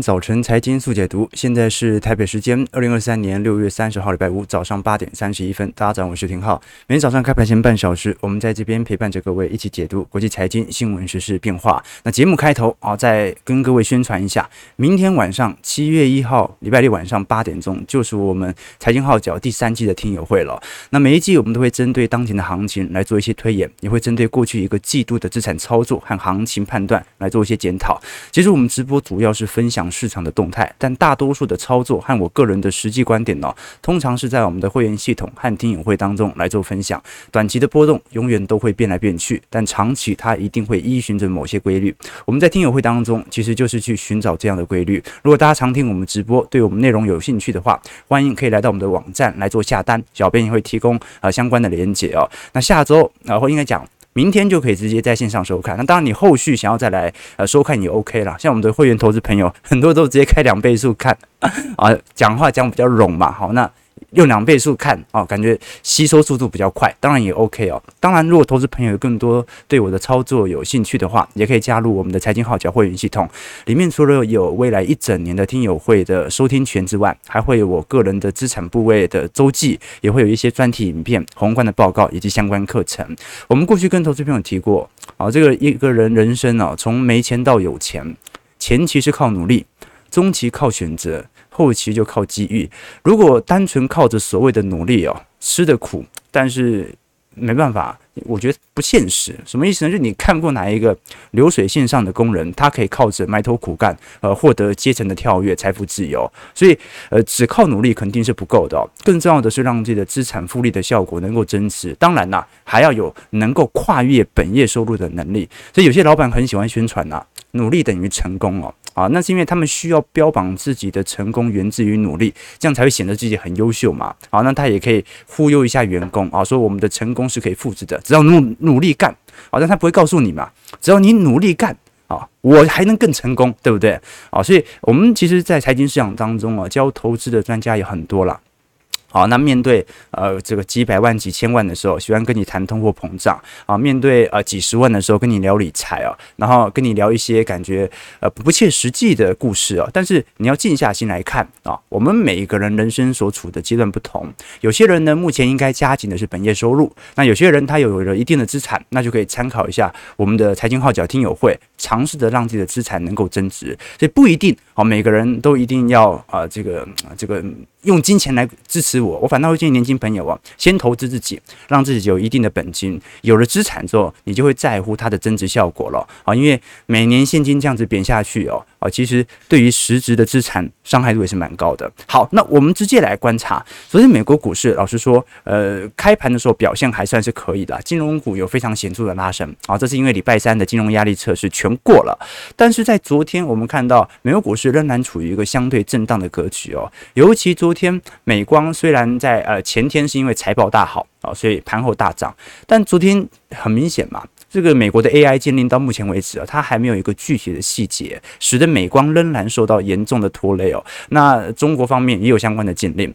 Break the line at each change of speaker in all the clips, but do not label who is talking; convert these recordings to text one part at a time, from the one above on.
早晨财经速解读，现在是台北时间二零二三年六月三十号礼拜五早上八点三十一分。大家早上好，我是廷浩。每天早上开盘前半小时，我们在这边陪伴着各位一起解读国际财经新闻、时事变化。那节目开头啊，再跟各位宣传一下，明天晚上七月一号礼拜六晚上八点钟，就是我们财经号角第三季的听友会了。那每一季我们都会针对当前的行情来做一些推演，也会针对过去一个季度的资产操作和行情判断来做一些检讨。其实我们直播主要是分享。市场的动态，但大多数的操作和我个人的实际观点呢，通常是在我们的会员系统和听友会当中来做分享。短期的波动永远都会变来变去，但长期它一定会依循着某些规律。我们在听友会当中，其实就是去寻找这样的规律。如果大家常听我们直播，对我们内容有兴趣的话，欢迎可以来到我们的网站来做下单，小编也会提供呃相关的连接哦。那下周然后应该讲。明天就可以直接在线上收看。那当然，你后续想要再来呃收看也 OK 啦。像我们的会员投资朋友，很多都直接开两倍速看啊，讲话讲比较冗嘛。好，那。用两倍速看哦，感觉吸收速度比较快，当然也 OK 哦。当然，如果投资朋友有更多对我的操作有兴趣的话，也可以加入我们的财经号角会员系统。里面除了有未来一整年的听友会的收听权之外，还会有我个人的资产部位的周记，也会有一些专题影片、宏观的报告以及相关课程。我们过去跟投资朋友提过啊，这个一个人人生啊，从没钱到有钱，前期是靠努力，中期靠选择。后期就靠机遇。如果单纯靠着所谓的努力哦，吃的苦，但是没办法，我觉得不现实。什么意思呢？就是你看过哪一个流水线上的工人，他可以靠着埋头苦干，呃，获得阶层的跳跃、财富自由？所以，呃，只靠努力肯定是不够的。更重要的是让自己的资产复利的效果能够增值。当然啦，还要有能够跨越本业收入的能力。所以有些老板很喜欢宣传呐，努力等于成功哦。啊，那是因为他们需要标榜自己的成功源自于努力，这样才会显得自己很优秀嘛。好，那他也可以忽悠一下员工啊，说我们的成功是可以复制的，只要努努力干。好，但他不会告诉你嘛，只要你努力干啊，我还能更成功，对不对？啊，所以我们其实，在财经市场当中啊，教投资的专家也很多了。好，那面对呃这个几百万、几千万的时候，喜欢跟你谈通货膨胀啊；面对呃几十万的时候，跟你聊理财啊，然后跟你聊一些感觉呃不切实际的故事啊。但是你要静下心来看啊，我们每一个人人生所处的阶段不同，有些人呢目前应该加紧的是本业收入，那有些人他有了一定的资产，那就可以参考一下我们的财经号角听友会，尝试着让自己的资产能够增值。所以不一定啊，每个人都一定要啊这个这个。用金钱来支持我，我反倒会建议年轻朋友啊，先投资自己，让自己有一定的本金，有了资产之后，你就会在乎它的增值效果了啊。因为每年现金这样子贬下去哦，啊，其实对于实质的资产伤害度也是蛮高的。好，那我们直接来观察，昨天美国股市，老实说，呃，开盘的时候表现还算是可以的，金融股有非常显著的拉升啊，这是因为礼拜三的金融压力测试全过了。但是在昨天，我们看到美国股市仍然处于一个相对震荡的格局哦，尤其昨。昨天美光虽然在呃前天是因为财报大好啊，所以盘后大涨，但昨天很明显嘛，这个美国的 AI 禁令到目前为止啊，它还没有一个具体的细节，使得美光仍然受到严重的拖累哦。那中国方面也有相关的禁令。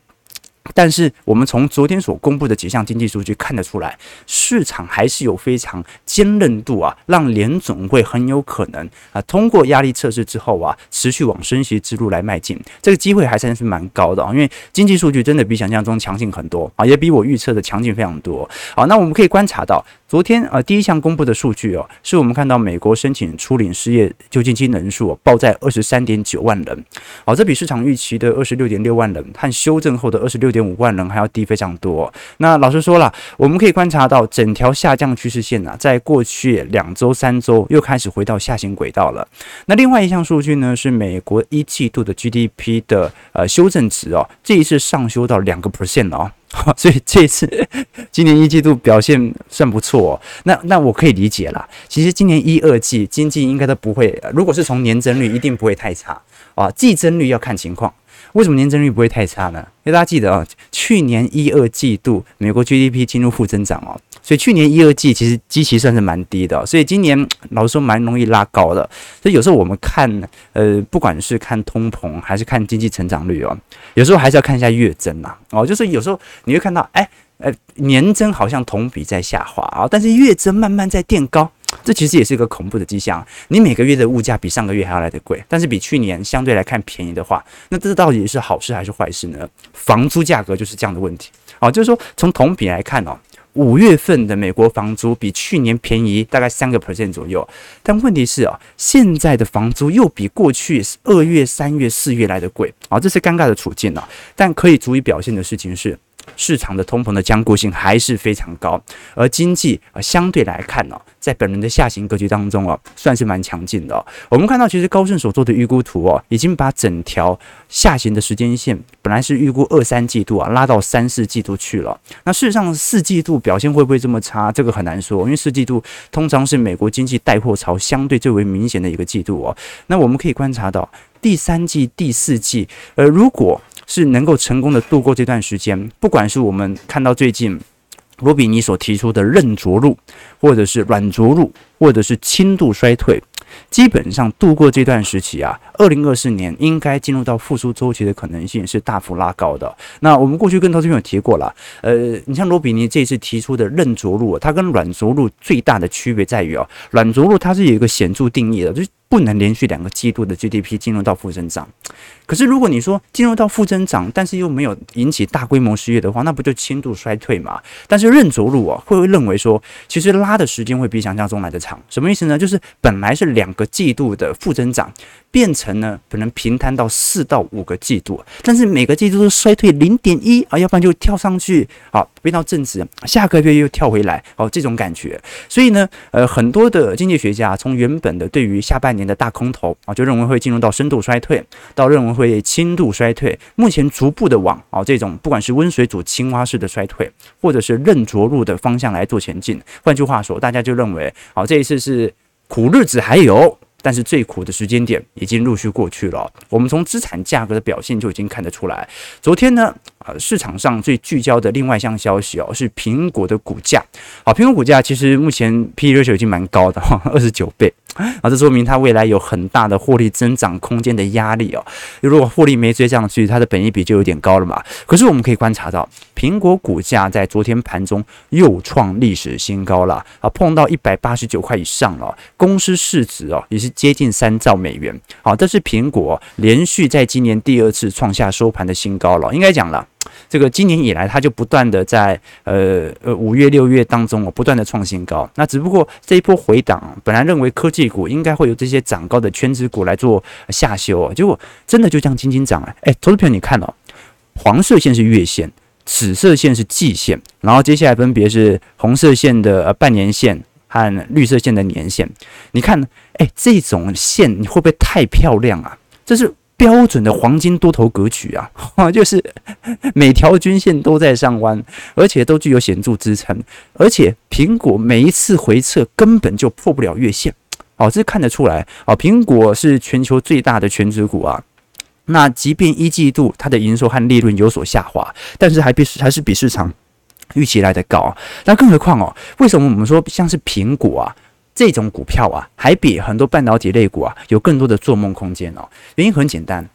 但是我们从昨天所公布的几项经济数据看得出来，市场还是。有非常坚韧度啊，让联总会很有可能啊通过压力测试之后啊，持续往升息之路来迈进，这个机会还算是。蛮高的啊，因为经济数据真的比想象中强劲很多啊，也比我预测的强劲非常多。好，那我们可以观察到，昨天啊第一项公布的数据哦，是。我们看到美国申请初领失业救济金人数报在二十三点九万人，好，这比市场预期的二十六点六万人和修正后的二十六点五万人还要低非常多。那老实说了，我们可以观察到整条下降趋势线啊，在过去两周、三周又开始回到下行轨道了。那另外一项数据呢，是美国一季度的 GDP 的呃修正值哦，这一次上修到两个 percent 哦，所以这一次今年一季度表现算不错哦。那那我可以理解啦，其实今年一二季经济应该都不会，如果是从年增率，一定不会太差啊，季增率要看情况。为什么年增率不会太差呢？因为大家记得啊，去年一二季度美国 GDP 进入负增长哦，所以去年一二季其实基期算是蛮低的，所以今年老实说蛮容易拉高的。所以有时候我们看，呃，不管是看通膨还是看经济成长率哦，有时候还是要看一下月增呐，哦，就是有时候你会看到，哎。呃，年增好像同比在下滑啊，但是月增慢慢在垫高，这其实也是一个恐怖的迹象。你每个月的物价比上个月还要来得贵，但是比去年相对来看便宜的话，那这到底是好事还是坏事呢？房租价格就是这样的问题。好，就是说从同比来看哦，五月份的美国房租比去年便宜大概三个 percent 左右，但问题是啊，现在的房租又比过去二月、三月、四月来得贵，啊，这是尴尬的处境啊。但可以足以表现的事情是。市场的通膨的坚固性还是非常高，而经济啊相对来看呢，在本轮的下行格局当中啊，算是蛮强劲的。我们看到，其实高盛所做的预估图哦，已经把整条下行的时间线，本来是预估二三季度啊，拉到三四季度去了。那事实上，四季度表现会不会这么差？这个很难说，因为四季度通常是美国经济带货潮相对最为明显的一个季度哦。那我们可以观察到，第三季、第四季，呃，如果是能够成功的度过这段时间，不管是我们看到最近罗比尼所提出的软着陆，或者是软着陆，或者是轻度衰退，基本上度过这段时期啊，二零二四年应该进入到复苏周期的可能性是大幅拉高的。那我们过去跟投资朋友提过了，呃，你像罗比尼这次提出的软着陆，它跟软着陆最大的区别在于啊，软着陆它是有一个显著定义的，就是。不能连续两个季度的 GDP 进入到负增长，可是如果你说进入到负增长，但是又没有引起大规模失业的话，那不就轻度衰退嘛？但是任着陆啊，会认为说，其实拉的时间会比想象中来得长。什么意思呢？就是本来是两个季度的负增长，变成呢可能平摊到四到五个季度，但是每个季度都衰退零点一啊，要不然就跳上去，好变到正值，下个月又跳回来，哦，这种感觉。所以呢，呃，很多的经济学家从原本的对于下半年的大空头啊，就认为会进入到深度衰退，到认为会轻度衰退，目前逐步的往啊这种不管是温水煮青蛙式的衰退，或者是认着陆的方向来做前进。换句话说，大家就认为啊这一次是苦日子还有。但是最苦的时间点已经陆续过去了。我们从资产价格的表现就已经看得出来。昨天呢，呃，市场上最聚焦的另外一项消息哦，是苹果的股价。好，苹果股价其实目前 P/E ratio 已经蛮高的哈，二十九倍啊，这说明它未来有很大的获利增长空间的压力哦。如果获利没追上去，它的本益比就有点高了嘛。可是我们可以观察到，苹果股价在昨天盘中又创历史新高了啊，碰到一百八十九块以上了。公司市值哦也是。接近三兆美元，好，这是苹果连续在今年第二次创下收盘的新高了。应该讲了，这个今年以来，它就不断的在呃呃五月六月当中哦，不断的创新高。那只不过这一波回档，本来认为科技股应该会有这些涨高的圈子股来做下修哦，结果真的就这样轻轻涨了。哎，投资朋友你看哦，黄色线是月线，紫色线是季线，然后接下来分别是红色线的半年线。和绿色线的年线，你看，哎，这种线你会不会太漂亮啊？这是标准的黄金多头格局啊，就是 每条均线都在上弯，而且都具有显著支撑，而且苹果每一次回撤根本就破不了月线，哦，这看得出来，哦，苹果是全球最大的权值股啊。那即便一季度它的营收和利润有所下滑，但是还比还是比市场。预期来的高，那更何况哦，为什么我们说像是苹果啊这种股票啊，还比很多半导体类股啊有更多的做梦空间哦？原因很简单，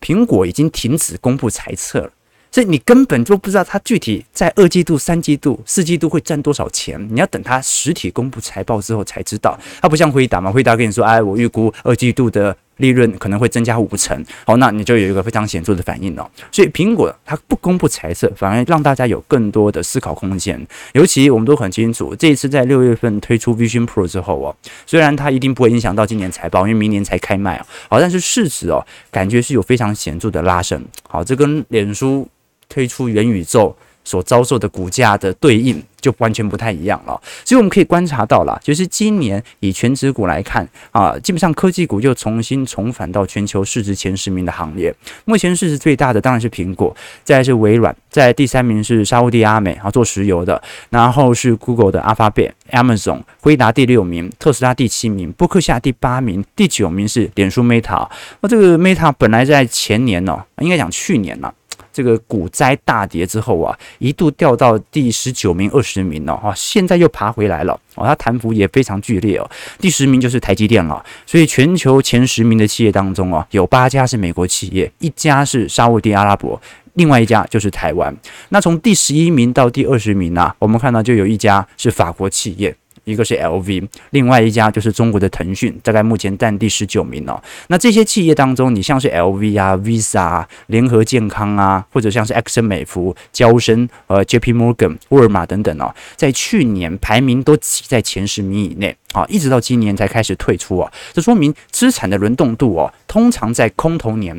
苹果已经停止公布财测了，所以你根本就不知道它具体在二季度、三季度、四季度会赚多少钱，你要等它实体公布财报之后才知道。它不像辉达嘛，辉达跟你说，哎，我预估二季度的。利润可能会增加五成，好，那你就有一个非常显著的反应哦。所以苹果它不公布财测，反而让大家有更多的思考空间。尤其我们都很清楚，这一次在六月份推出 Vision Pro 之后哦，虽然它一定不会影响到今年财报，因为明年才开卖哦，好，但是市值哦，感觉是有非常显著的拉升。好，这跟脸书推出元宇宙所遭受的股价的对应。就完全不太一样了，所以我们可以观察到了，就是今年以权值股来看啊，基本上科技股又重新重返到全球市值前十名的行列。目前市值最大的当然是苹果，再是微软，在第三名是沙乌地阿美啊，做石油的，然后是 Google 的 Alphabet、Amazon、辉达第六名，特斯拉第七名，波克夏第八名，第九名是脸书 Meta。那这个 Meta 本来在前年呢，应该讲去年了。这个股灾大跌之后啊，一度掉到第十九名、二十名了哈，现在又爬回来了哦，它弹幅也非常剧烈哦。第十名就是台积电了，所以全球前十名的企业当中啊，有八家是美国企业，一家是沙乌地阿拉伯，另外一家就是台湾。那从第十一名到第二十名呢、我们看到就有一家是法国企业。一个是 LV，另外一家就是中国的腾讯，大概目前占第十九名哦。那这些企业当中，你像是 LV 啊、Visa 啊、联合健康啊，或者像是埃克森美孚、交生、呃 JP Morgan、沃尔玛等等哦，在去年排名都挤在前十名以内啊，一直到今年才开始退出哦。这说明资产的轮动度哦，通常在空头年。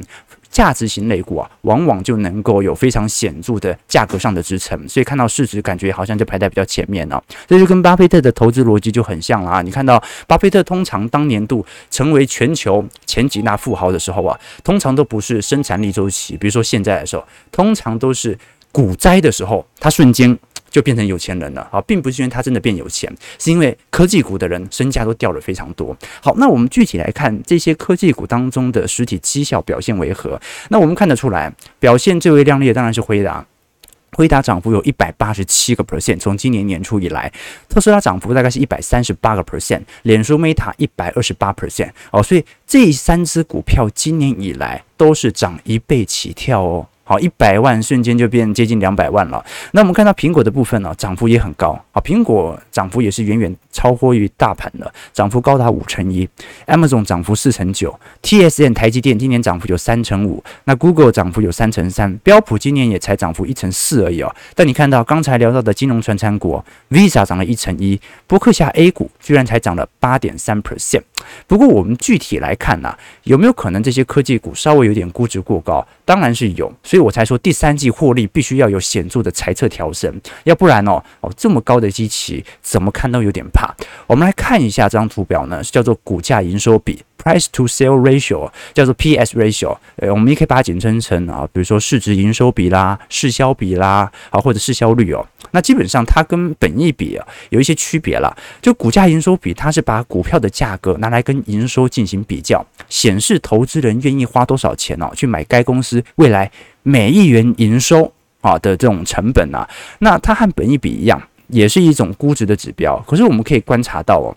价值型类股啊，往往就能够有非常显著的价格上的支撑，所以看到市值感觉好像就排在比较前面了。这就跟巴菲特的投资逻辑就很像了啊！你看到巴菲特通常当年度成为全球前几大富豪的时候啊，通常都不是生产力周期，比如说现在的时候，通常都是股灾的时候，他瞬间。就变成有钱人了啊，并不是因为他真的变有钱，是因为科技股的人身价都掉了非常多。好，那我们具体来看这些科技股当中的实体绩效表现为何？那我们看得出来，表现最为亮丽的当然是辉达，辉达涨幅有一百八十七个 percent，从今年年初以来，特斯拉涨幅大概是一百三十八个 percent，脸书 Meta 一百二十八 percent 哦，所以这三只股票今年以来都是涨一倍起跳哦。好，一百万瞬间就变接近两百万了。那我们看到苹果的部分呢，涨幅也很高。好，苹果涨幅也是远远超乎于大盘的，涨幅高达五成一。Amazon 涨幅四成九，TSM 台积电今年涨幅有三成五。那 Google 涨幅有三成三，标普今年也才涨幅一成四而已哦。但你看到刚才聊到的金融传产股，Visa 涨了一成一，伯克夏 A 股居然才涨了八点三 percent。不过我们具体来看呢、有没有可能这些科技股稍微有点估值过高？当然是有，所以所以我才说第三季获利必须要有显著的财测调升，要不然哦哦这么高的基期，怎么看都有点怕。我们来看一下这张图表呢，是叫做股价营收比。Price to sale ratio 叫做 PS ratio，呃，我们也可以把它简称成啊，比如说市值营收比啦、市销比啦，啊，或者市销率哦。那基本上它跟本益比啊有一些区别啦。就股价营收比，它是把股票的价格拿来跟营收进行比较，显示投资人愿意花多少钱哦，去买该公司未来每一元营收啊的这种成本啊。那它和本益比一样，也是一种估值的指标。可是我们可以观察到哦。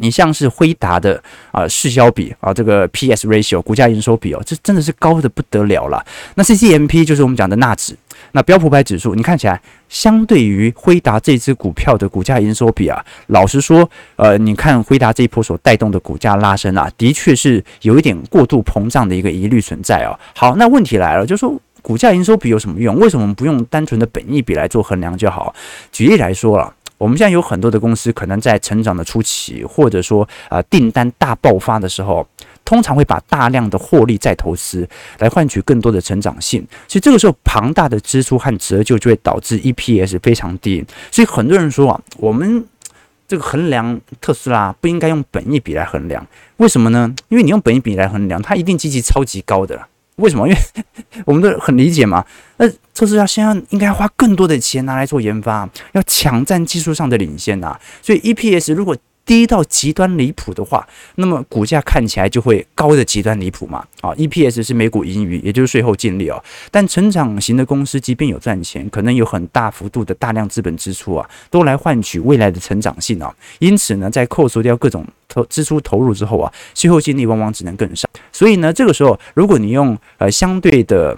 你像是辉达的啊市销比啊这个 PS ratio 股价营收比哦，这真的是高的不得了了。那 CCMP 就是我们讲的纳指，那标普百指数，你看起来相对于辉达这支股票的股价营收比啊，老实说，呃，你看辉达这一波所带动的股价拉升啊，的确是有一点过度膨胀的一个疑虑存在哦。好，那问题来了，就是说股价营收比有什么用？为什么不用单纯的本益比来做衡量就好？举例来说了。我们现在有很多的公司，可能在成长的初期，或者说啊订单大爆发的时候，通常会把大量的获利再投资，来换取更多的成长性。所以这个时候庞大的支出和折旧就会导致 EPS 非常低。所以很多人说啊，我们这个衡量特斯拉不应该用本益比来衡量，为什么呢？因为你用本益比来衡量，它一定积极超级高的。为什么？因为 我们都很理解嘛。那特斯拉现在应该花更多的钱拿来做研发，要抢占技术上的领先呐、啊。所以 EPS 如果低到极端离谱的话，那么股价看起来就会高的极端离谱嘛。啊，EPS 是每股盈余，也就是税后净利哦。但成长型的公司，即便有赚钱，可能有很大幅度的大量资本支出啊，都来换取未来的成长性啊。因此呢，在扣除掉各种投支出投入之后啊，税后净利往往只能更少。所以呢，这个时候如果你用呃相对的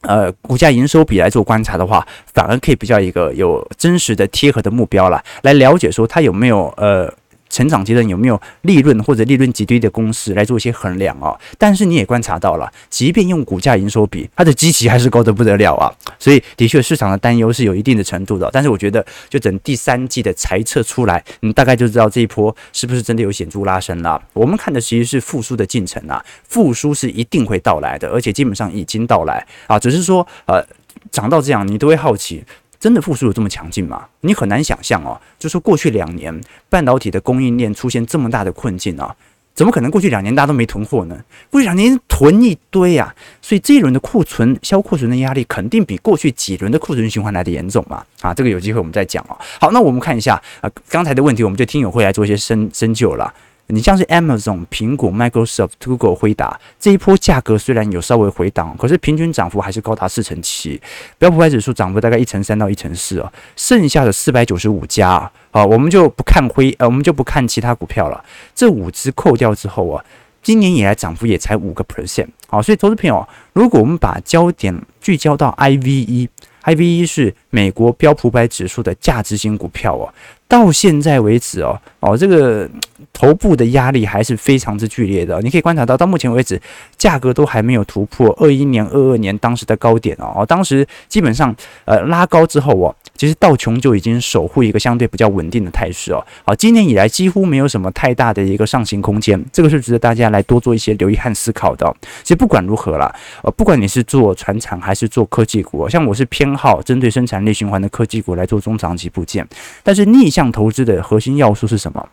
呃股价营收比来做观察的话，反而可以比较一个有真实的贴合的目标了，来了解说它有没有呃。成长阶段有没有利润或者利润极低的公司来做一些衡量啊？但是你也观察到了，即便用股价营收比，它的基期还是高得不得了啊！所以的确市场的担忧是有一定的程度的。但是我觉得，就等第三季的财测出来，你大概就知道这一波是不是真的有显著拉升了。我们看的其实是复苏的进程啊，复苏是一定会到来的，而且基本上已经到来啊，只是说呃涨到这样，你都会好奇。真的复苏有这么强劲吗？你很难想象哦。就说过去两年半导体的供应链出现这么大的困境啊，怎么可能过去两年大家都没囤货呢？过去两年囤一堆啊，所以这一轮的库存销库存的压力肯定比过去几轮的库存循环来的严重嘛。啊，这个有机会我们再讲哦。好，那我们看一下啊，刚才的问题，我们就听友会来做一些深深究了。你像是 Amazon、苹果、Microsoft、Google、辉达这一波价格虽然有稍微回档，可是平均涨幅还是高达四成七。标普百指数涨幅大概一成三到一成四哦。剩下的四百九十五家啊，好，我们就不看辉呃，我们就不看其他股票了。这五只扣掉之后啊，今年以来涨幅也才五个 percent，好，所以投资朋友，如果我们把焦点聚焦到 IVE I V E 是美国标普百指数的价值型股票哦。到现在为止哦，哦，这个头部的压力还是非常之剧烈的。你可以观察到，到目前为止，价格都还没有突破二一年、二二年当时的高点哦。当时基本上呃拉高之后哦，其实道琼就已经守护一个相对比较稳定的态势哦。好，今年以来几乎没有什么太大的一个上行空间，这个是值得大家来多做一些留意和思考的。其实不管如何啦，呃，不管你是做传产还是做科技股，像我是偏好针对生产力循环的科技股来做中长期部件，但是逆。向投资的核心要素是什么？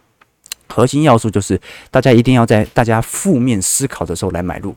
核心要素就是大家一定要在大家负面思考的时候来买入。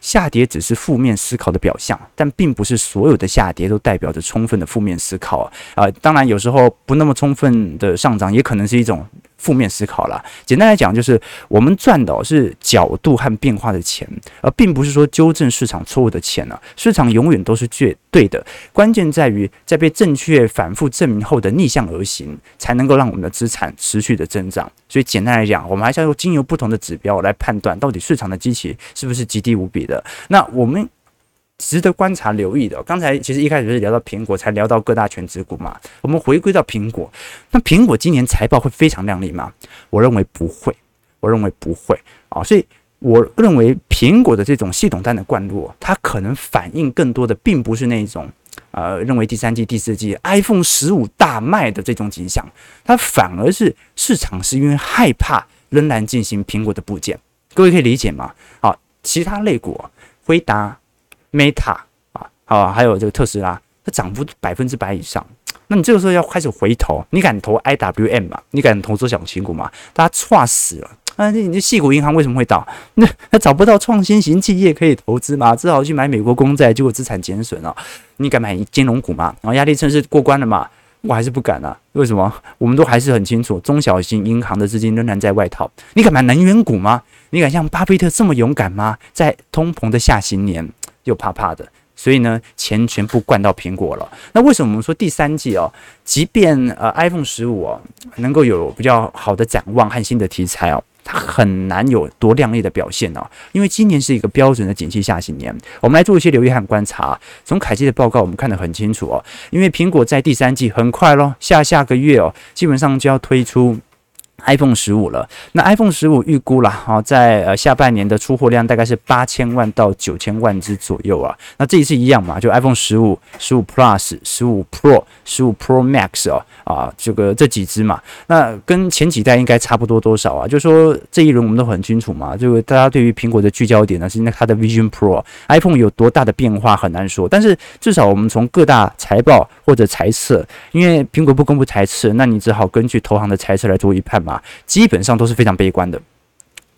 下跌只是负面思考的表象，但并不是所有的下跌都代表着充分的负面思考啊。呃，当然有时候不那么充分的上涨也可能是一种。负面思考了。简单来讲，就是我们赚的是角度和变化的钱，而并不是说纠正市场错误的钱呢。市场永远都是绝对的，关键在于在被正确反复证明后的逆向而行，才能够让我们的资产持续的增长。所以简单来讲，我们还是要用经由不同的指标来判断，到底市场的基期是不是极低无比的。那我们。值得观察留意的，刚才其实一开始是聊到苹果，才聊到各大权值股嘛。我们回归到苹果，那苹果今年财报会非常亮丽吗？我认为不会，我认为不会啊。所以我认为苹果的这种系统单的灌入，它可能反映更多的，并不是那种呃认为第三季、第四季 iPhone 十五大卖的这种景象，它反而是市场是因为害怕仍然进行苹果的部件。各位可以理解吗？好，其他类股，辉达。Meta 啊，好，还有这个特斯拉，它涨幅百分之百以上。那你这个时候要开始回头，你敢投 IWM 吗？你敢投中小型股吗？大家错死了啊！你这细股银行为什么会倒？那他找不到创新型企业可以投资吗？只好去买美国公债，结果资产减损了。你敢买金融股吗？然后压力测试过关了吗？我还是不敢啊。为什么？我们都还是很清楚，中小型银行的资金仍然在外逃。你敢买能源股吗？你敢像巴菲特这么勇敢吗？在通膨的下行年。又怕怕的，所以呢，钱全部灌到苹果了。那为什么我们说第三季哦，即便呃 iPhone 十五哦能够有比较好的展望和新的题材哦，它很难有多亮丽的表现哦，因为今年是一个标准的景气下行年。我们来做一些留意和观察。从凯基的报告我们看得很清楚哦，因为苹果在第三季很快咯，下下个月哦，基本上就要推出。iPhone 十五了，那 iPhone 十五预估了哈，在呃下半年的出货量大概是八千万到九千万只左右啊。那这一次一样嘛，就 iPhone 十五、十五 Plus、十五 Pro、十五 Pro Max 哦啊，这个这几只嘛，那跟前几代应该差不多多少啊？就说这一轮我们都很清楚嘛，就是大家对于苹果的聚焦点呢是那它的 Vision Pro。iPhone 有多大的变化很难说，但是至少我们从各大财报或者财测，因为苹果不公布财测，那你只好根据投行的财测来做预判嘛。啊，基本上都是非常悲观的，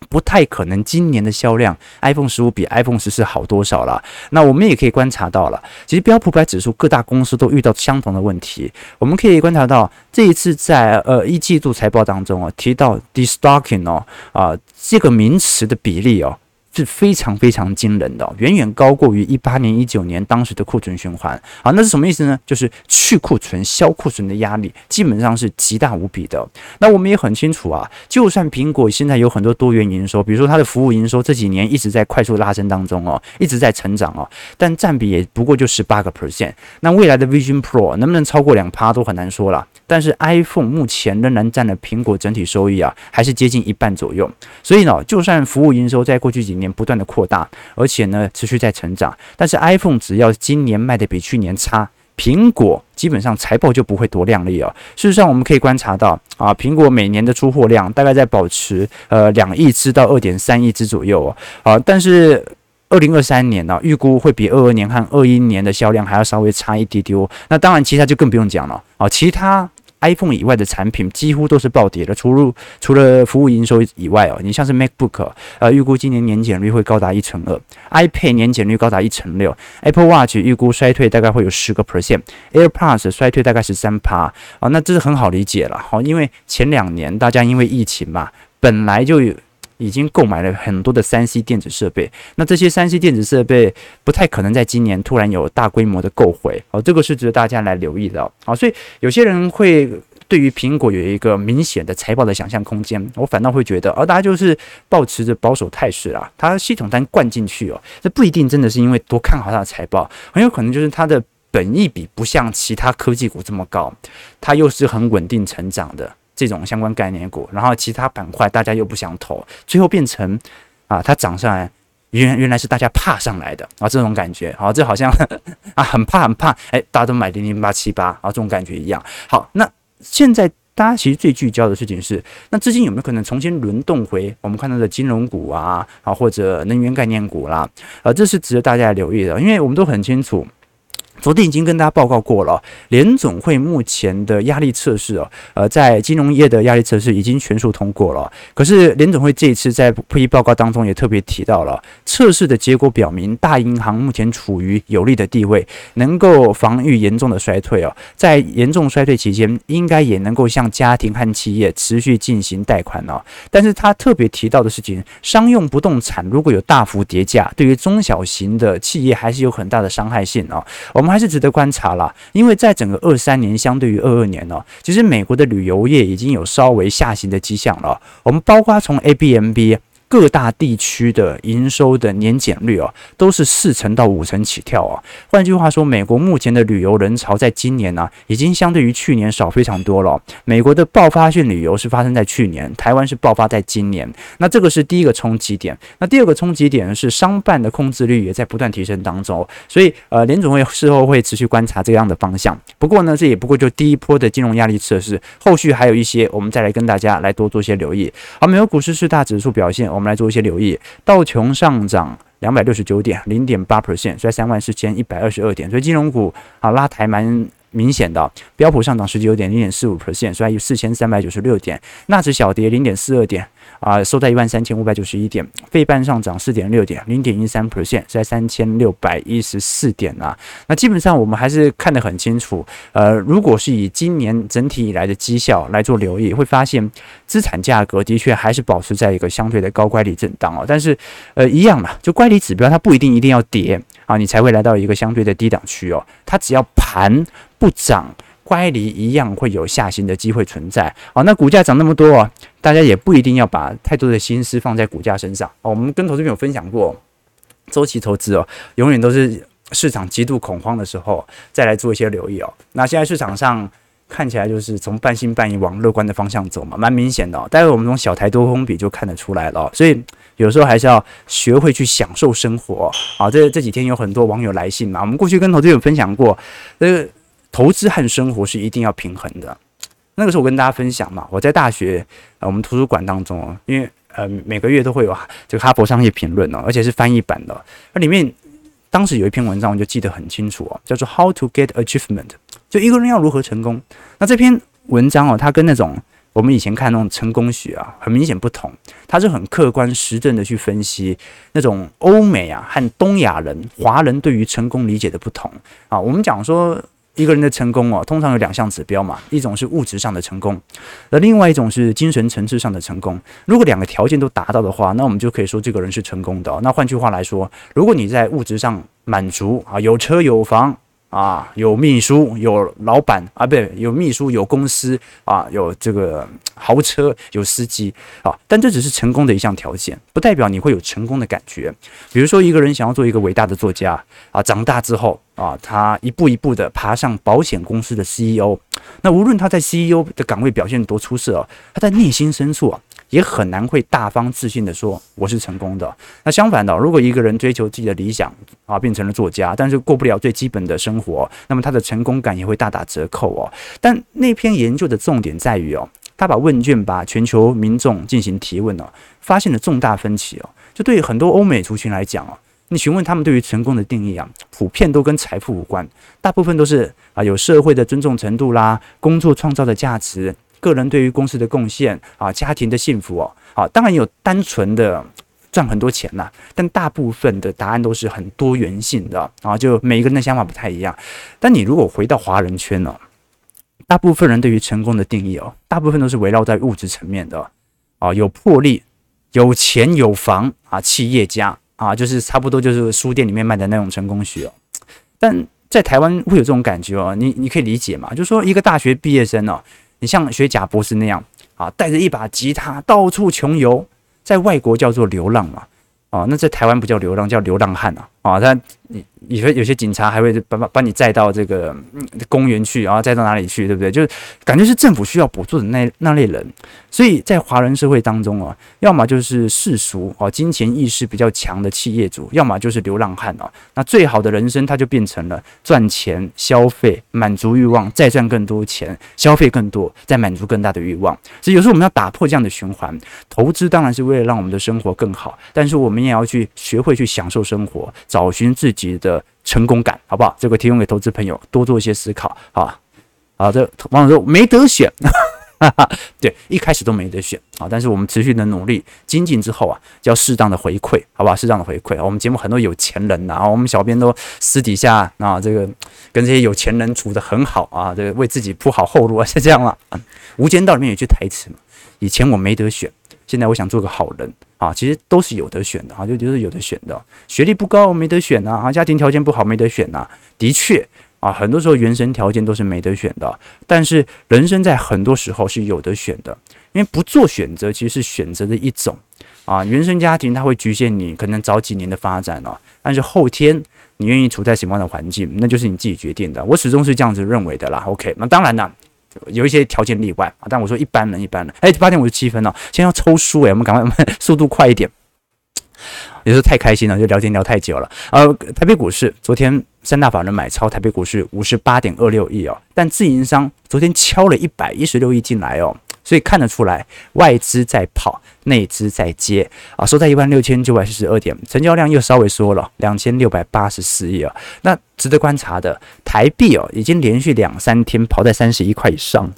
不太可能今年的销量 iPhone 十五比 iPhone 十四好多少了。那我们也可以观察到了，其实标普百指数各大公司都遇到相同的问题。我们可以观察到这一次在呃一季度财报当中啊，提到 destocking 哦啊这个名词的比例哦。是非常非常惊人的，远远高过于一八年、一九年当时的库存循环。好，那是什么意思呢？就是去库存、消库存的压力基本上是极大无比的。那我们也很清楚啊，就算苹果现在有很多多元营收，比如说它的服务营收这几年一直在快速拉升当中哦，一直在成长哦，但占比也不过就十八个 percent。那未来的 Vision Pro 能不能超过两趴都很难说了。但是 iPhone 目前仍然占了苹果整体收益啊，还是接近一半左右。所以呢，就算服务营收在过去几年，不断的扩大，而且呢持续在成长，但是 iPhone 只要今年卖的比去年差，苹果基本上财报就不会多亮丽哦。事实上，我们可以观察到啊，苹果每年的出货量大概在保持呃两亿只到二点三亿只左右哦。啊，但是二零二三年呢，预估会比二二年和二一年的销量还要稍微差一丢丢。那当然，其他就更不用讲了啊，其他。iPhone 以外的产品几乎都是暴跌的，除了除了服务营收以外哦，你像是 MacBook，呃，预估今年年减率会高达一成二，iPad 年减率高达一成六，Apple Watch 预估衰退大概会有十个 percent，AirPods 衰退大概是三趴啊，那这是很好理解了，好，因为前两年大家因为疫情嘛，本来就有。已经购买了很多的三 C 电子设备，那这些三 C 电子设备不太可能在今年突然有大规模的购回，哦，这个是值得大家来留意的哦。所以有些人会。对于苹果有一个明显的财报的想象空间，我反倒会觉得，而、大家就是保持着保守态势啊，它系统单灌进去哦，这不一定真的是因为多看好它的财报，很有可能就是它的本益比不像其他科技股这么高，它又是很稳定成长的这种相关概念股，然后其他板块大家又不想投，最后变成啊，它涨上来。原原来是大家怕上来的啊，这种感觉，好，这好像 啊很怕很怕，哎，大家都买零零八七八啊，这种感觉一样。好，那现在大家其实最聚焦的事情是，那资金有没有可能重新轮动回我们看到的金融股啊，啊或者能源概念股啦？啊，这是值得大家来留意的，因为我们都很清楚。昨天已经跟大家报告过了，联总会目前的压力测试哦，呃，在金融业的压力测试已经全数通过了。可是联总会这一次在会议报告当中也特别提到了，测试的结果表明，大银行目前处于有利的地位，能够防御严重的衰退哦。在严重衰退期间，应该也能够向家庭和企业持续进行贷款哦。但是他特别提到的事情，商用不动产如果有大幅跌价，对于中小型的企业还是有很大的伤害性哦。我们。还是值得观察啦，因为在整个二三年相对于二二年呢，其实美国的旅游业已经有稍微下行的迹象了。我们包括从 ABMB。各大地区的营收的年减率哦，都是四成到五成起跳啊。换句话说，美国目前的旅游人潮在今年呢，已经相对于去年少非常多了。美国的爆发性旅游是发生在去年，台湾是爆发在今年。那这个是第一个冲击点。那第二个冲击点是商办的控制率也在不断提升当中。所以呃，联总会事后会持续观察这样的方向。不过呢，这也不过就第一波的金融压力测试，后续还有一些，我们再来跟大家来多做些留意。好，美国股市四大指数表现，我。我们来做一些留意，道琼上涨两百六十九点，零点八 percent，在三万四千一百二十二点，所以金融股啊拉抬蛮明显的。标普上涨十九点，零点四五 percent，所以四千三百九十六点，纳指小跌零点四二点。啊，收在一万三千五百九十一点，费半上涨四点六点，零点一三 percent，在三千六百一十四点啊。那基本上我们还是看得很清楚。呃，如果是以今年整体以来的绩效来做留意，会发现资产价格的确还是保持在一个相对的高乖离震荡哦。但是，呃，一样嘛，就乖离指标它不一定一定要跌啊，你才会来到一个相对的低档区哦。它只要盘不涨。乖离一样会有下行的机会存在。好，那股价涨那么多，大家也不一定要把太多的心思放在股价身上。哦，我们跟投资朋友分享过，周期投资哦，永远都是市场极度恐慌的时候再来做一些留意哦。那现在市场上看起来就是从半信半疑往乐观的方向走嘛，蛮明显的。待会我们从小台多空比就看得出来了。所以有时候还是要学会去享受生活。好，这这几天有很多网友来信嘛，我们过去跟投资有分享过这个。投资和生活是一定要平衡的。那个时候我跟大家分享嘛，我在大学呃我们图书馆当中，因为呃每个月都会有这个哈佛商业评论哦，而且是翻译版的。那里面当时有一篇文章我就记得很清楚哦，叫做 How to Get Achievement，就一个人要如何成功。那这篇文章哦，它跟那种我们以前看那种成功学啊，很明显不同。它是很客观实证的去分析那种欧美啊和东亚人华人对于成功理解的不同啊。我们讲说。一个人的成功哦，通常有两项指标嘛，一种是物质上的成功，而另外一种是精神层次上的成功。如果两个条件都达到的话，那我们就可以说这个人是成功的。那换句话来说，如果你在物质上满足啊，有车有房。啊，有秘书，有老板啊，不对，有秘书，有公司啊，有这个豪车，有司机啊，但这只是成功的一项条件，不代表你会有成功的感觉。比如说，一个人想要做一个伟大的作家啊，长大之后啊，他一步一步的爬上保险公司的 CEO，那无论他在 CEO 的岗位表现多出色哦，他在内心深处啊。也很难会大方自信地说我是成功的。那相反的，如果一个人追求自己的理想啊，变成了作家，但是过不了最基本的生活，那么他的成功感也会大打折扣哦。但那篇研究的重点在于哦，他把问卷把全球民众进行提问哦，发现了重大分歧哦。就对很多欧美族群来讲哦，你询问他们对于成功的定义啊，普遍都跟财富无关，大部分都是啊有社会的尊重程度啦，工作创造的价值。个人对于公司的贡献啊，家庭的幸福哦，啊，当然有单纯的赚很多钱呐，但大部分的答案都是很多元性的啊，就每一个人的想法不太一样。但你如果回到华人圈呢，大部分人对于成功的定义哦，大部分都是围绕在物质层面的啊，有魄力、有钱、有房啊，企业家啊，就是差不多就是书店里面卖的那种成功学哦。但在台湾会有这种感觉哦，你你可以理解嘛？就是说一个大学毕业生哦。你像学贾博士那样啊，带着一把吉他到处穷游，在外国叫做流浪嘛，啊，那在台湾不叫流浪，叫流浪汉啊，啊，他你。你说有些警察还会把把把你载到这个公园去，然后载到哪里去，对不对？就是感觉是政府需要补助的那那类人，所以在华人社会当中啊，要么就是世俗啊，金钱意识比较强的企业主，要么就是流浪汉啊。那最好的人生，他就变成了赚钱、消费、满足欲望，再赚更多钱，消费更多，再满足更大的欲望。所以有时候我们要打破这样的循环，投资当然是为了让我们的生活更好，但是我们也要去学会去享受生活，找寻自己的。成功感好不好？这个提供给投资朋友多做一些思考好啊！好，这网友说没得选，哈哈，对，一开始都没得选啊！但是我们持续的努力精进之后啊，就要适当的回馈，好不好？适当的回馈啊！我们节目很多有钱人呐，我们小编都私底下啊，这个跟这些有钱人处得很好啊，这个为自己铺好后路啊，是这样吗？《无间道》里面有句台词嘛，以前我没得选，现在我想做个好人。啊，其实都是有得选的啊，就就是有得选的。学历不高没得选呐，啊，家庭条件不好没得选呐。的确啊，很多时候原生条件都是没得选的。但是人生在很多时候是有得选的，因为不做选择其实是选择的一种啊。原生家庭它会局限你可能早几年的发展哦，但是后天你愿意处在什么样的环境，那就是你自己决定的。我始终是这样子认为的啦。OK，那当然了。有一些条件例外啊，但我说一般人，一般人。哎，八点五十七分了，先要抽书哎，我们赶快，我 们速度快一点。有时候太开心了，就聊天聊太久了。呃，台北股市昨天三大法人买超台北股市五十八点二六亿哦，但自营商昨天敲了一百一十六亿进来哦。所以看得出来，外资在跑，内资在接啊，收在一万六千九百四十二点，成交量又稍微缩了两千六百八十四亿啊。那值得观察的，台币哦，已经连续两三天跑在三十一块以上。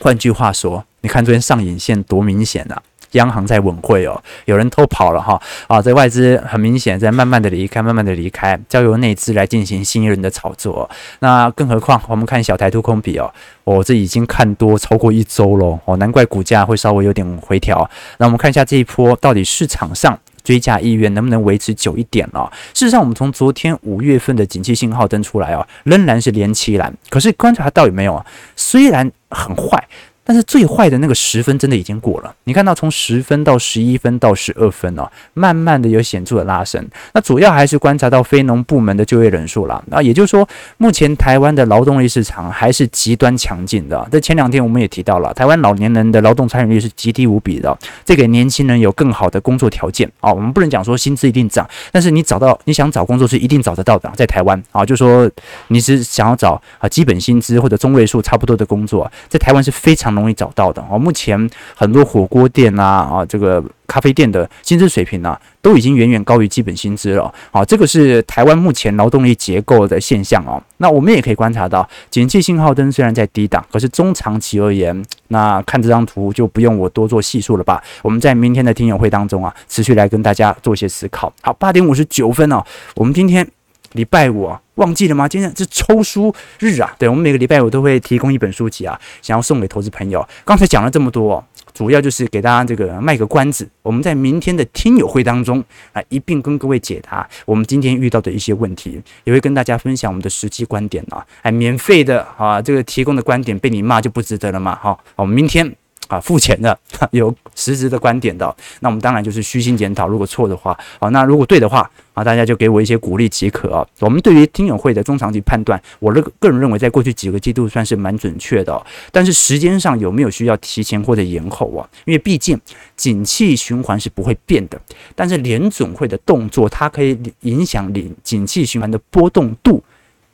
换句话说，你看昨天上影线多明显啊！央行在稳会哦，有人偷跑了哈啊！这外资很明显在慢慢的离开，慢慢的离开，交由内资来进行新一轮的炒作。那更何况我们看小台突空比哦，哦，这已经看多超过一周了哦，难怪股价会稍微有点回调。那我们看一下这一波到底市场上追价意愿能不能维持久一点了？事实上，我们从昨天五月份的景气信号灯出来哦，仍然是连七蓝。可是观察到有没有啊？虽然很坏。但是最坏的那个十分真的已经过了，你看到从十分到十一分到十二分哦，慢慢的有显著的拉升。那主要还是观察到非农部门的就业人数了。那也就是说，目前台湾的劳动力市场还是极端强劲的。在前两天我们也提到了，台湾老年人的劳动参与率是极低无比的，这给年轻人有更好的工作条件啊。我们不能讲说薪资一定涨，但是你找到你想找工作是一定找得到的，在台湾啊，就说你是想要找啊基本薪资或者中位数差不多的工作，在台湾是非常。容易找到的哦，目前很多火锅店啊啊，这个咖啡店的薪资水平呢、啊，都已经远远高于基本薪资了。好，这个是台湾目前劳动力结构的现象哦。那我们也可以观察到，景气信号灯虽然在低档，可是中长期而言，那看这张图就不用我多做细数了吧？我们在明天的听友会当中啊，持续来跟大家做一些思考。好，八点五十九分哦，我们今天。礼拜五啊，忘记了吗？今天是抽书日啊！对，我们每个礼拜五都会提供一本书籍啊，想要送给投资朋友。刚才讲了这么多，主要就是给大家这个卖个关子。我们在明天的听友会当中啊，一并跟各位解答我们今天遇到的一些问题，也会跟大家分享我们的实际观点啊。哎，免费的啊，这个提供的观点被你骂就不值得了嘛！好，我们明天。啊，付钱的有实质的观点的，那我们当然就是虚心检讨。如果错的话，啊，那如果对的话，啊，大家就给我一些鼓励即可啊。我们对于听友会的中长期判断，我个个人认为，在过去几个季度算是蛮准确的。但是时间上有没有需要提前或者延后啊？因为毕竟景气循环是不会变的，但是联准会的动作，它可以影响景景气循环的波动度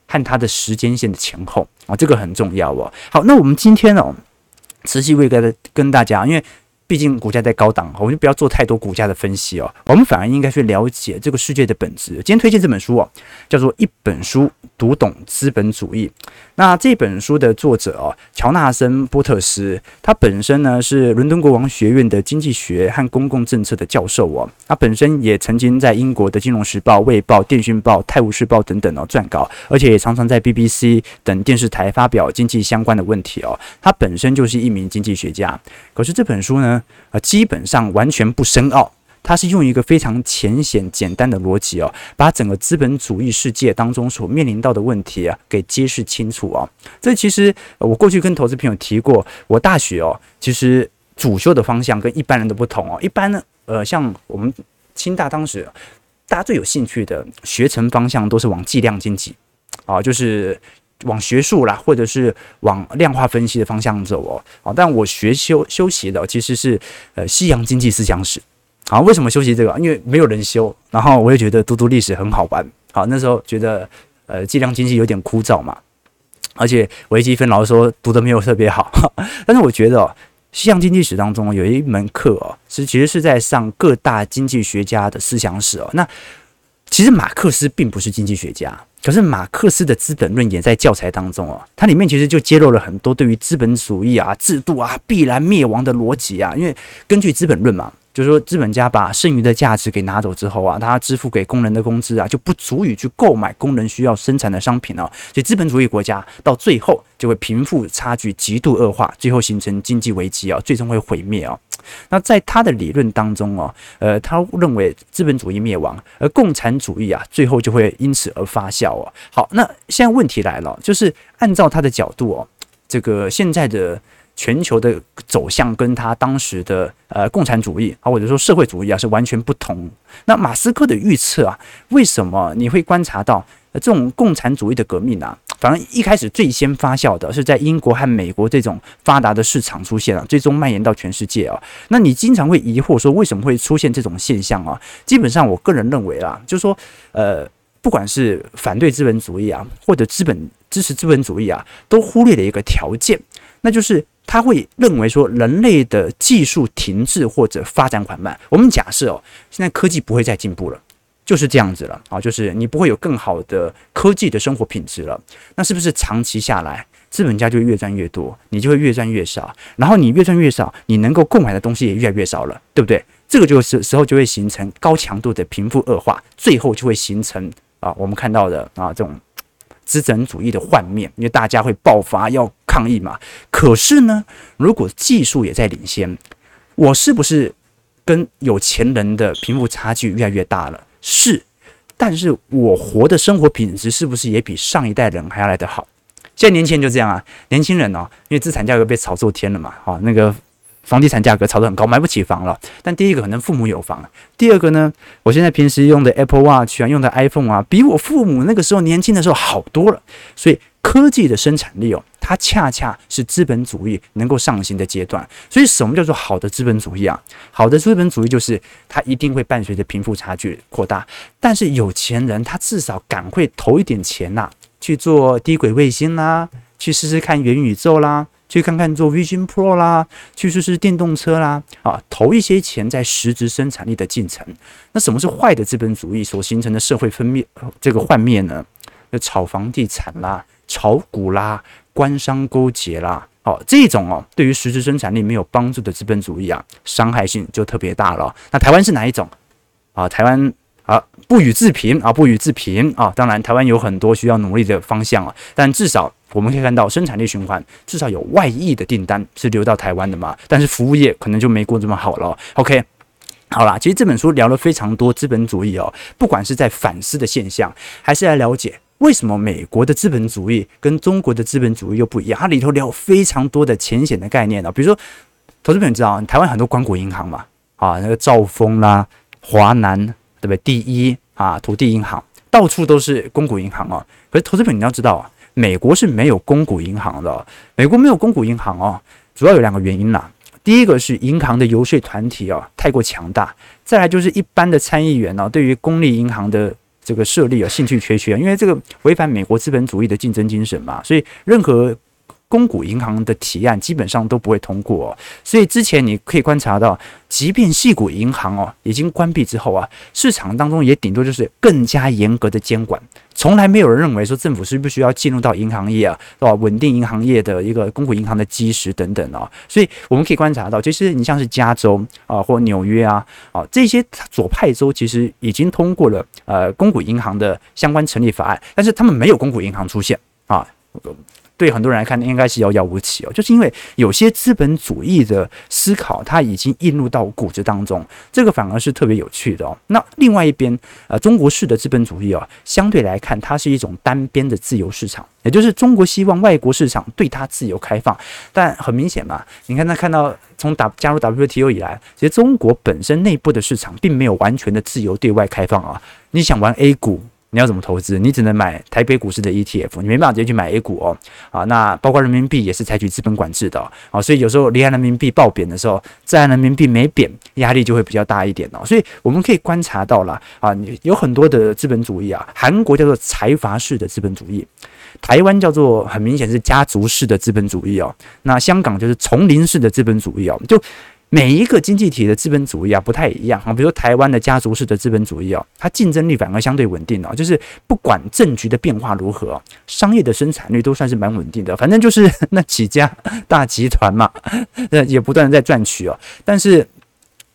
和它的时间线的前后啊，这个很重要哦。好，那我们今天呢？持续会跟跟大家，因为毕竟股价在高档，我们就不要做太多股价的分析哦。我们反而应该去了解这个世界的本质。今天推荐这本书哦，叫做《一本书读懂资本主义》。那这本书的作者哦，乔纳森·波特斯，他本身呢是伦敦国王学院的经济学和公共政策的教授哦。他本身也曾经在英国的《金融时报》、《卫报》、《电讯报》、《泰晤士报》等等哦撰稿，而且也常常在 BBC 等电视台发表经济相关的问题哦。他本身就是一名经济学家。可是这本书呢，呃，基本上完全不深奥。它是用一个非常浅显简单的逻辑哦，把整个资本主义世界当中所面临到的问题啊给揭示清楚啊。这其实我过去跟投资朋友提过，我大学哦，其实主修的方向跟一般人都不同哦。一般呢，呃，像我们清大当时大家最有兴趣的学程方向都是往计量经济啊，就是。往学术啦，或者是往量化分析的方向走哦，啊，但我学修修习的其实是呃西洋经济思想史，好，为什么修习这个？因为没有人修，然后我也觉得读读历史很好玩，好，那时候觉得呃计量经济有点枯燥嘛，而且微积分老师说读的没有特别好，但是我觉得哦，西洋经济史当中有一门课哦，是其实是在上各大经济学家的思想史哦，那其实马克思并不是经济学家。可是马克思的《资本论》也在教材当中哦，它里面其实就揭露了很多对于资本主义啊、制度啊必然灭亡的逻辑啊。因为根据《资本论》嘛，就是说资本家把剩余的价值给拿走之后啊，他支付给工人的工资啊，就不足以去购买工人需要生产的商品啊。所以资本主义国家到最后就会贫富差距极度恶化，最后形成经济危机啊，最终会毁灭啊。那在他的理论当中哦，呃，他认为资本主义灭亡，而共产主义啊，最后就会因此而发酵哦。好，那现在问题来了，就是按照他的角度哦，这个现在的全球的走向跟他当时的呃共产主义啊，或者说社会主义啊，是完全不同。那马斯克的预测啊，为什么你会观察到这种共产主义的革命啊？反正一开始最先发酵的是在英国和美国这种发达的市场出现了，最终蔓延到全世界啊。那你经常会疑惑说，为什么会出现这种现象啊？基本上，我个人认为啊，就是说，呃，不管是反对资本主义啊，或者资本支持资本主义啊，都忽略了一个条件，那就是他会认为说，人类的技术停滞或者发展缓慢。我们假设哦，现在科技不会再进步了。就是这样子了啊，就是你不会有更好的科技的生活品质了。那是不是长期下来，资本家就越赚越多，你就会越赚越少？然后你越赚越少，你能够购买的东西也越来越少了，对不对？这个就是时候就会形成高强度的贫富恶化，最后就会形成啊，我们看到的啊这种资本主义的幻灭，因为大家会爆发要抗议嘛。可是呢，如果技术也在领先，我是不是跟有钱人的贫富差距越来越大了？是，但是我活的生活品质是不是也比上一代人还要来得好？现在年轻人就这样啊，年轻人哦，因为资产价格被炒作天了嘛，好，那个房地产价格炒得很高，买不起房了。但第一个可能父母有房，第二个呢，我现在平时用的 Apple Watch 啊，用的 iPhone 啊，比我父母那个时候年轻的时候好多了，所以。科技的生产力哦，它恰恰是资本主义能够上行的阶段。所以，什么叫做好的资本主义啊？好的资本主义就是它一定会伴随着贫富差距扩大，但是有钱人他至少赶快投一点钱呐、去做低轨卫星啦，去试试看元宇宙啦，去看看做 Vision Pro 啦，去试试电动车啦，啊，投一些钱在实质生产力的进程。那什么是坏的资本主义所形成的社会分灭这个幻灭呢？就炒房地产啦。炒股啦，官商勾结啦，哦，这种哦，对于实质生产力没有帮助的资本主义啊，伤害性就特别大了。那台湾是哪一种啊？台湾啊，不予置评啊，不予置评啊。当然，台湾有很多需要努力的方向啊，但至少我们可以看到生产力循环，至少有外溢的订单是流到台湾的嘛。但是服务业可能就没过这么好了。OK，好啦，其实这本书聊了非常多资本主义哦，不管是在反思的现象，还是来了解。为什么美国的资本主义跟中国的资本主义又不一样？它里头聊非常多的浅显的概念啊，比如说，投资朋友知道，台湾很多光股银行嘛，啊，那个兆丰啦、华南，对不对？第一啊，土地银行，到处都是公股银行啊。可是投资品你要知道啊，美国是没有公股银行的。美国没有公股银行哦，主要有两个原因啦。第一个是银行的游说团体啊太过强大，再来就是一般的参议员呢，对于公立银行的。这个设立有兴趣缺缺，因为这个违反美国资本主义的竞争精神嘛，所以任何公股银行的提案基本上都不会通过。所以之前你可以观察到，即便系股银行哦已经关闭之后啊，市场当中也顶多就是更加严格的监管。从来没有人认为说政府是不需要进入到银行业啊，是吧？稳定银行业的一个公股银行的基石等等啊，所以我们可以观察到，其实你像是加州啊或纽约啊啊这些左派州，其实已经通过了呃公股银行的相关成立法案，但是他们没有公股银行出现啊。对很多人来看应该是遥遥无期哦，就是因为有些资本主义的思考，它已经映入到骨子当中，这个反而是特别有趣的哦。那另外一边，呃，中国式的资本主义哦，相对来看，它是一种单边的自由市场，也就是中国希望外国市场对它自由开放，但很明显嘛，你看他看到从打加入 WTO 以来，其实中国本身内部的市场并没有完全的自由对外开放啊。你想玩 A 股？你要怎么投资？你只能买台北股市的 ETF，你没办法直接去买 A 股哦。啊，那包括人民币也是采取资本管制的啊，所以有时候离岸人民币暴贬的时候，在岸人民币没贬，压力就会比较大一点哦。所以我们可以观察到了啊，有很多的资本主义啊，韩国叫做财阀式的资本主义，台湾叫做很明显是家族式的资本主义哦，那香港就是丛林式的资本主义哦，就。每一个经济体的资本主义啊不太一样啊，比如说台湾的家族式的资本主义哦，它竞争力反而相对稳定哦，就是不管政局的变化如何，商业的生产率都算是蛮稳定的。反正就是 那几家大集团嘛，呃，也不断的在赚取哦，但是。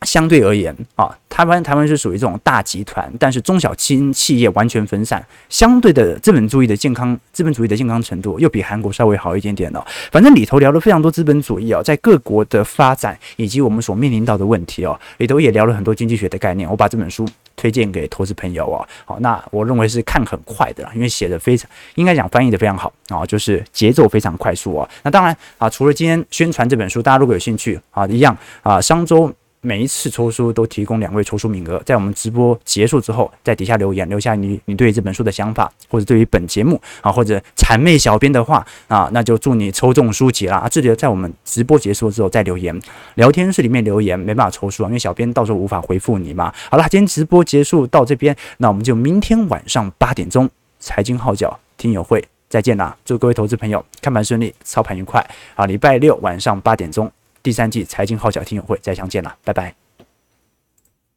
相对而言啊，台湾台湾是属于这种大集团，但是中小企企业完全分散，相对的资本主义的健康，资本主义的健康程度又比韩国稍微好一点点哦。反正里头聊了非常多资本主义哦，在各国的发展以及我们所面临到的问题哦，里头也聊了很多经济学的概念。我把这本书推荐给投资朋友哦。好，那我认为是看很快的，因为写的非常应该讲翻译的非常好啊，就是节奏非常快速哦。那当然啊，除了今天宣传这本书，大家如果有兴趣啊，一样啊，商周。每一次抽书都提供两位抽书名额，在我们直播结束之后，在底下留言，留下你你对这本书的想法，或者对于本节目啊，或者谄媚小编的话啊，那就祝你抽中书籍了啊！记得在我们直播结束之后再留言，聊天室里面留言没办法抽书啊，因为小编到时候无法回复你嘛。好了，今天直播结束到这边，那我们就明天晚上八点钟财经号角听友会再见啦！祝各位投资朋友看盘顺利，操盘愉快啊！礼拜六晚上八点钟。第三季财经号角听友会再相见了，拜拜。